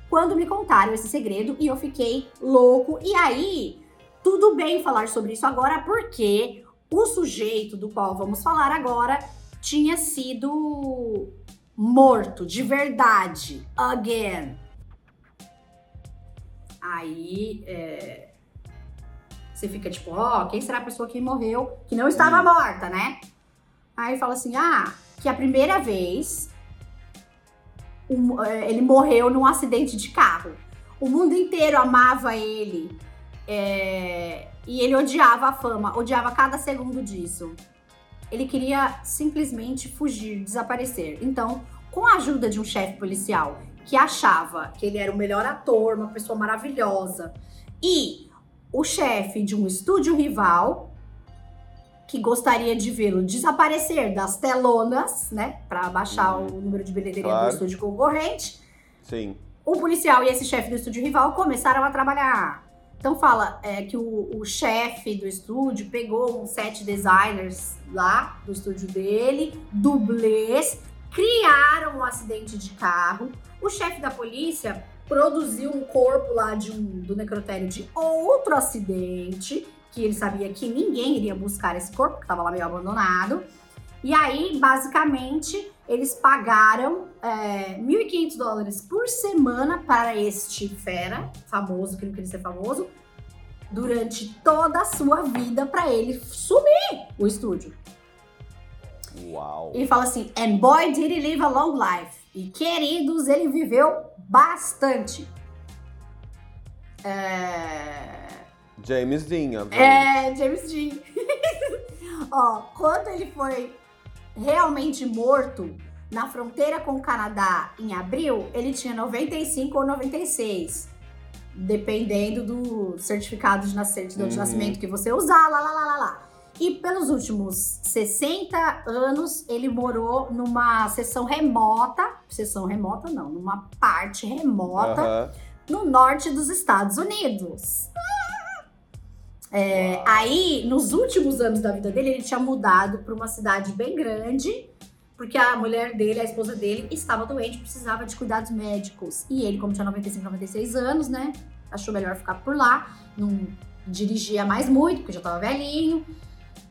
Quando me contaram esse segredo e eu fiquei louco. E aí, tudo bem falar sobre isso agora, porque o sujeito do qual vamos falar agora tinha sido morto de verdade. Again. Aí é, você fica tipo, ó, quem será a pessoa que morreu, que não estava Hum. morta, né? Aí fala assim, ah, que a primeira vez um, é, ele morreu num acidente de carro. O mundo inteiro amava ele. é, e ele odiava a fama, odiava cada segundo disso. Ele queria simplesmente fugir, desaparecer. Então, com a ajuda de um chefe policial que achava que ele era o melhor ator, uma pessoa maravilhosa, e o chefe de um estúdio rival que gostaria de vê-lo desaparecer das telonas, né, para baixar Uhum. o número de bilheteria Claro. do estúdio concorrente, Sim. o policial e esse chefe do estúdio rival começaram a trabalhar. Então fala é, que o, o chefe do estúdio pegou uns sete designers lá do estúdio dele, dublês, criaram um acidente de carro. O chefe da polícia produziu um corpo lá de um, do necrotério de outro acidente, que ele sabia que ninguém iria buscar esse corpo, que estava lá meio abandonado. E aí, basicamente, eles pagaram é, 1.500 dólares por semana para este fera, famoso, que não queria ser famoso, durante toda a sua vida para ele sumir o estúdio. Uau. E fala assim, and boy did he live a long life. E queridos, ele viveu bastante. É... James Dean, obviamente. É, James Dean. [LAUGHS] Ó, quando ele foi realmente morto na fronteira com o Canadá em abril, ele tinha 95 ou 96. Dependendo do certificado de, certidão de Uhum. nascimento que você usar, lá, lá, lá, lá, lá. E pelos últimos 60 anos, ele morou numa seção remota, seção remota não, numa parte remota Aham. no norte dos Estados Unidos. É, aí, nos últimos anos da vida dele, ele tinha mudado para uma cidade bem grande, porque a mulher dele, a esposa dele, estava doente, precisava de cuidados médicos. E ele, como tinha 95, 96 anos, né, achou melhor ficar por lá, não dirigia mais muito, porque já estava velhinho.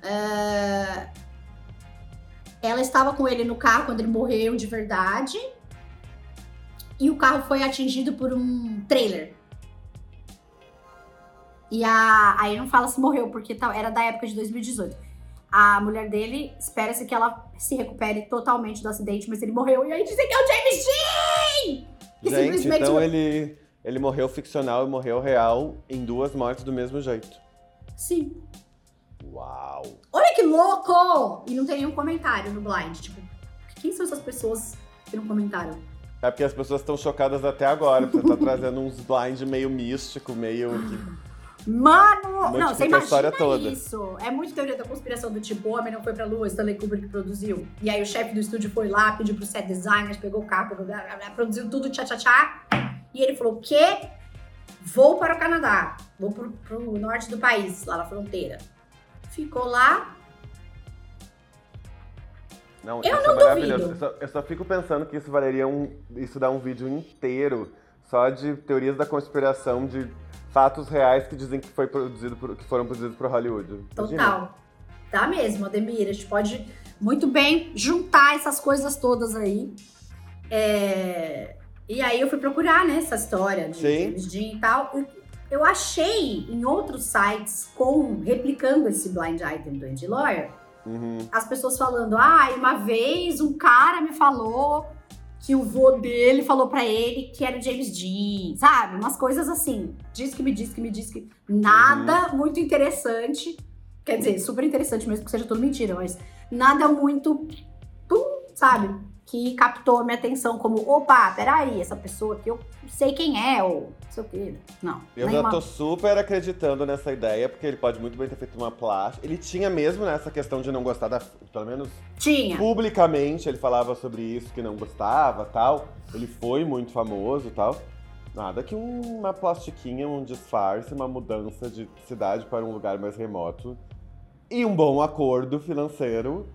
É, Ela estava com ele no carro quando ele morreu de verdade. E o carro foi atingido por um trailer. E a, aí não fala se morreu, porque tal- era da época de 2018. A mulher dele espera-se que ela se recupere totalmente do acidente, mas ele morreu. E aí dizem que é o James Dean! E Gente, simplesmente então ele, ele morreu ficcional e morreu real em duas mortes do mesmo jeito. Sim. Uau! Olha que louco! E não tem nenhum comentário no blind. Tipo, quem são essas pessoas que não comentaram? É porque as pessoas estão chocadas até agora, porque você tá trazendo uns blind meio místico, meio. Que- Mano! Não, você imagina toda. isso. É muito teoria da conspiração do tipo, homem não foi pra lua, Stanley Kubrick produziu. E aí o chefe do estúdio foi lá, pediu pro set designers, pegou o carro, produziu tudo, tchá, tchá, tchá. E ele falou, o quê? Vou para o Canadá. Vou pro, pro norte do país, lá na fronteira. Ficou lá. Não, Eu isso não é maravilhoso. duvido. Eu só, eu só fico pensando que isso valeria um. Isso dá um vídeo inteiro só de teorias da conspiração de fatos reais que dizem que, foi produzido por- que foram produzidos por Hollywood. Imagina. Total. Tá mesmo, Ademir. A gente pode muito bem juntar essas coisas todas aí. É, E aí eu fui procurar, né, essa história de Sim. James Dean e tal. Eu achei em outros sites com replicando esse blind item do Andy Lawyer, Uhum. as pessoas falando: "Ah, uma vez um cara me falou que o vô dele falou pra ele que era o James Dean", sabe? Umas coisas assim. Diz que me diz que me diz que nada muito interessante. Quer dizer, super interessante mesmo que seja tudo mentira, mas nada muito sabe? Que captou a minha atenção como, opa, peraí, essa pessoa aqui eu sei quem é, ou não sei o quê. Não. Eu já tô super acreditando nessa ideia, porque ele pode muito bem ter feito uma plástica. Ele tinha mesmo nessa questão de não gostar da. Pelo menos Tinha. publicamente ele falava sobre isso, que não gostava tal. Ele foi muito famoso tal. Nada que um- uma plastiquinha, um disfarce, uma mudança de cidade para um lugar mais remoto e um bom acordo financeiro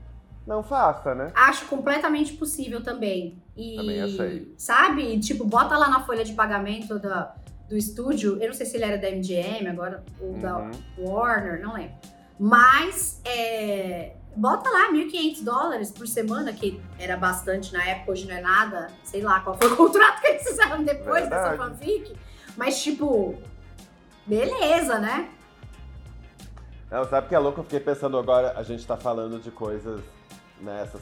não faça, né? Acho completamente possível também. E, Também achei. Sabe? Tipo, bota lá na folha de pagamento da, do estúdio. Eu não sei se ele era da MGM agora, ou da Uhum. Warner, não lembro. Mas, é, bota lá 1.500 dólares por semana, que era bastante na época, hoje não é nada. Sei lá qual foi o [LAUGHS] contrato que eles fizeram depois dessa Verdade. fanfic. Mas, tipo, beleza, né? Não, sabe o que é louco? Eu fiquei pensando agora, a gente tá falando de coisas, né, essas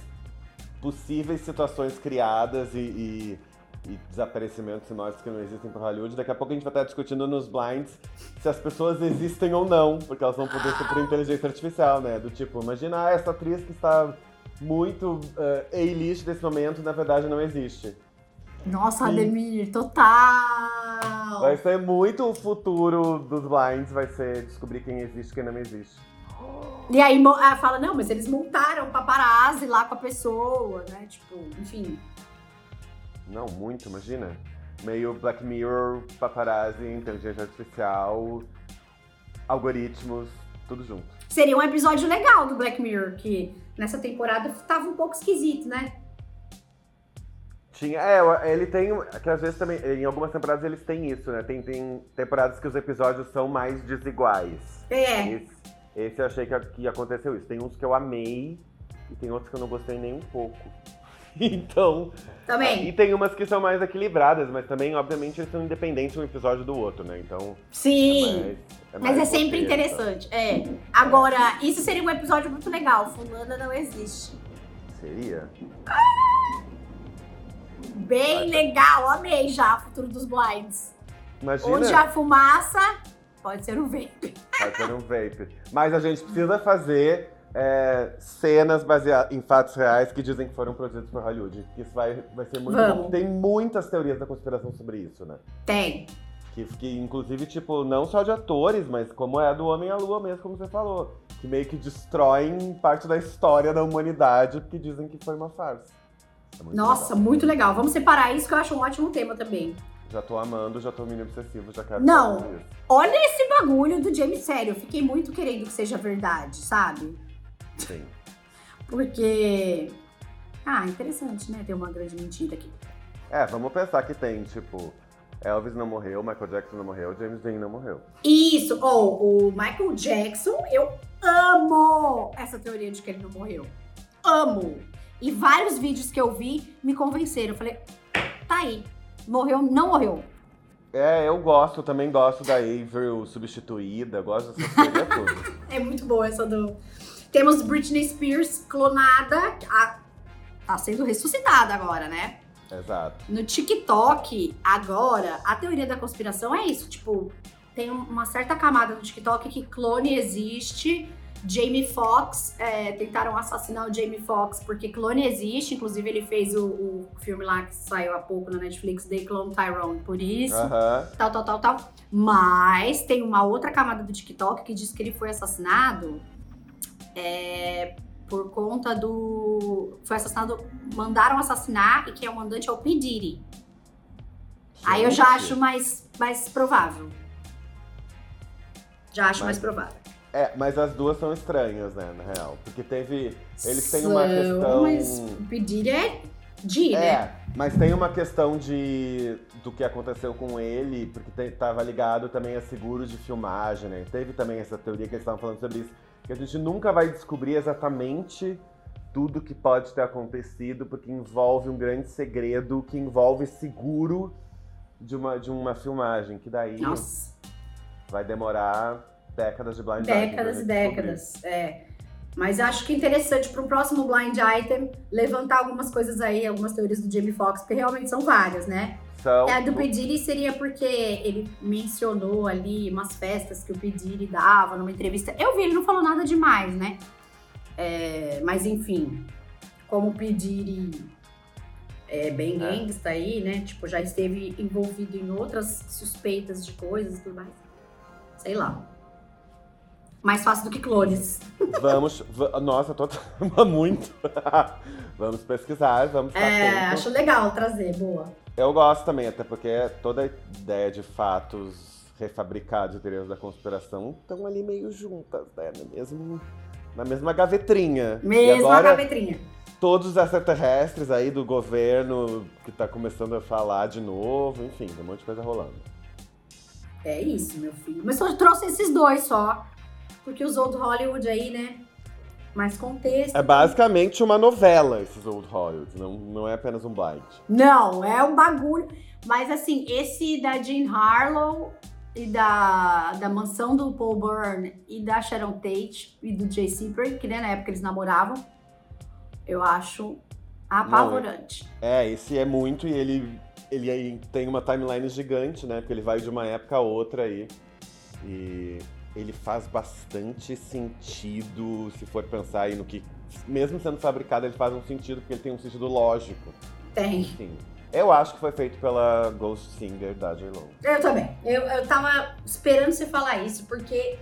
possíveis situações criadas e, e, e desaparecimentos sinóticos que não existem por Hollywood. Daqui a pouco a gente vai estar discutindo nos blinds se as pessoas existem ou não, porque elas vão poder ser por inteligência artificial, né? Do tipo, imagina ah, essa atriz que está muito uh, A-list nesse momento, na verdade não existe. Nossa. Ademir, total! Vai ser muito o futuro dos blinds, vai ser descobrir quem existe e quem não existe. E aí fala, não, mas eles montaram paparazzi lá com a pessoa, né? Tipo, enfim. Não, muito, imagina. Meio Black Mirror, paparazzi, inteligência artificial, algoritmos, tudo junto. Seria um episódio legal do Black Mirror, que nessa temporada tava um pouco esquisito, né? Tinha, é, ele tem, que às vezes também, em algumas temporadas eles têm isso, né? Tem, tem temporadas que os episódios são mais desiguais. É. Esse, esse eu achei que, que aconteceu isso. Tem uns que eu amei e tem outros que eu não gostei nem um pouco. [LAUGHS] Então, Também. e tem umas que são mais equilibradas, mas também, obviamente, eles são independentes um episódio do outro, né? Então, Sim. é Mas é mais sempre roteiro, tá? interessante. É. Agora, isso seria um episódio muito legal. Fulana não existe. Seria? Bem legal, amei já o futuro dos blinds. Imagina, Onde há fumaça, pode ser um vape. vai ter um vape. Mas a gente precisa fazer é, cenas baseadas em fatos reais que dizem que foram produzidos por Hollywood. Isso vai, vai ser muito Vamos. bom. Tem muitas teorias da conspiração sobre isso, né? Tem. Que, que, inclusive, tipo, não só de atores, mas como é a do Homem à Lua mesmo, como você falou. Que meio que destroem parte da história da humanidade, porque dizem que foi uma farsa. É muito Nossa, legal. muito legal. Vamos separar isso que eu acho um ótimo tema também. Já tô amando, já tô mini obsessivo, já quero Não. Olha esse bagulho do James sério. Eu fiquei muito querendo que seja verdade, sabe? Sim. Porque. Ah, interessante, né? Ter uma grande mentira aqui. É, vamos pensar que tem, tipo, Elvis não morreu, Michael Jackson não morreu, James Dean não morreu. Isso! Oh, o Michael Jackson, eu amo essa teoria de que ele não morreu. Amo! E vários vídeos que eu vi me convenceram. Eu falei, tá aí. Morreu, não morreu. É, eu gosto, também gosto da Avril substituída, gosto dessa teoria tudo. É muito boa essa do. Temos Britney Spears clonada. A... Tá sendo ressuscitada agora, né? Exato. No TikTok, agora, a teoria da conspiração é isso. Tipo, tem uma certa camada no TikTok que clone existe Jamie Foxx, é, tentaram assassinar o Jamie Foxx porque clone existe. Inclusive, ele fez o, o filme lá que saiu há pouco na Netflix, The Clone Tyrone, por isso. Aham. Tal, tal, tal, tal. Mas tem uma outra camada do TikTok que diz que ele foi assassinado é, por conta do. Foi assassinado. Mandaram assassinar e quem é o mandante é o P. Diddy. Aí eu já acho mais, mais provável. Já acho Mas- mais provável. É, mas as duas são estranhas, né, na real. Porque teve. Eles têm uma questão. Mas o P. Diddy é Diddy, né? É, mas tem uma questão de do que aconteceu com ele, porque te- tava ligado também a seguro de filmagem, né? Teve também essa teoria que eles estavam falando sobre isso, que a gente nunca vai descobrir exatamente tudo que pode ter acontecido, porque envolve um grande segredo que envolve seguro de uma, de uma filmagem, que daí Nossa. vai demorar décadas de blind item pra Décadas e décadas. É. Mas acho que é interessante para um próximo blind item levantar algumas coisas aí, algumas teorias do Jamie Foxx, porque realmente são várias, né? São, A do P. Diddy seria porque ele mencionou ali umas festas que o P. Diddy dava numa entrevista. Eu vi, ele não falou nada demais, né? É, mas enfim, como o P. Diddy é bem É. gangsta aí, né? Tipo, já esteve envolvido em outras suspeitas de coisas e tudo mais. Sei lá. Mais fácil do que clones. Vamos. va- Nossa, tô muito. [LAUGHS] vamos pesquisar, vamos É, atento. acho legal trazer, boa. Eu gosto também, até porque toda a ideia de fatos refabricados e teorias da conspiração estão ali meio juntas, né? No mesmo, na mesma gavetrinha. e Mesmo a agora, gavetrinha. todos os extraterrestres aí do governo que tá começando a falar de novo, enfim, tem um monte de coisa rolando. É isso, meu filho. Mas só trouxe esses dois só. Porque os old Hollywood aí, né? Mais contexto. É basicamente uma novela, esses Old Hollywood, não, não é apenas um blind. Não, é um bagulho. Mas assim, esse da Jean Harlow e da, da mansão do Paul Byrne e da Sharon Tate e do Jay Seaper, que né, na época eles namoravam, eu acho apavorante. É, esse é muito e ele, ele aí tem uma timeline gigante, né? Porque ele vai de uma época a outra aí. E ele faz bastante sentido se for pensar aí no que. Mesmo sendo fabricado, ele faz um sentido, porque ele tem um sentido lógico. Tem. Eu acho que foi feito pela Ghost Singer da J-Lo. Eu também. Eu, eu tava esperando você falar isso, porque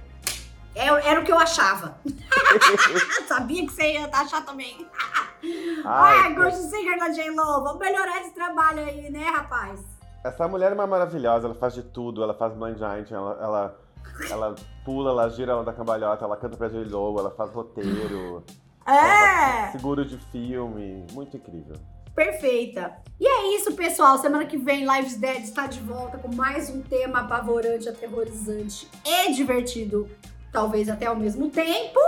é- era o que eu achava. [LAUGHS] [LAUGHS] Sabia que você ia achar também. Ai, Ai, Ghost Singer da J-Lo, vamos melhorar esse trabalho aí, né, rapaz? Essa mulher é uma maravilhosa, ela faz de tudo, ela faz blind item, ela, ela, ela pula, ela gira ela da cambalhota, ela canta pra J-Lo, ela faz roteiro, É! seguro de filme, muito incrível. Perfeita. E é isso, pessoal. Semana que vem, Lives Dead está de volta com mais um tema apavorante, aterrorizante e divertido, talvez até ao mesmo tempo.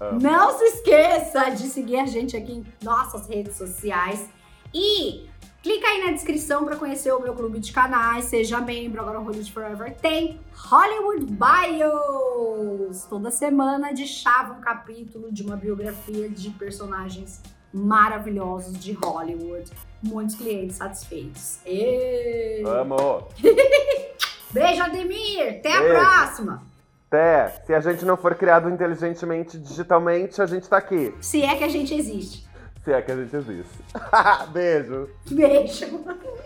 Amo. Não se esqueça de seguir a gente aqui em nossas redes sociais e clica aí na descrição para conhecer o meu clube de canais. Seja membro, agora o Hollywood Forever tem Hollywood Bios. Toda semana de chave um capítulo de uma biografia de personagens maravilhosos de Hollywood. Muitos clientes satisfeitos. Ê! Vamos! [LAUGHS] Beijo, Ademir! Até a Beijo. próxima! Até, se a gente não for criado inteligentemente, digitalmente, a gente tá aqui. Se é que a gente existe. Se é que a gente existe. [LAUGHS] Beijo! Beijo! [LAUGHS]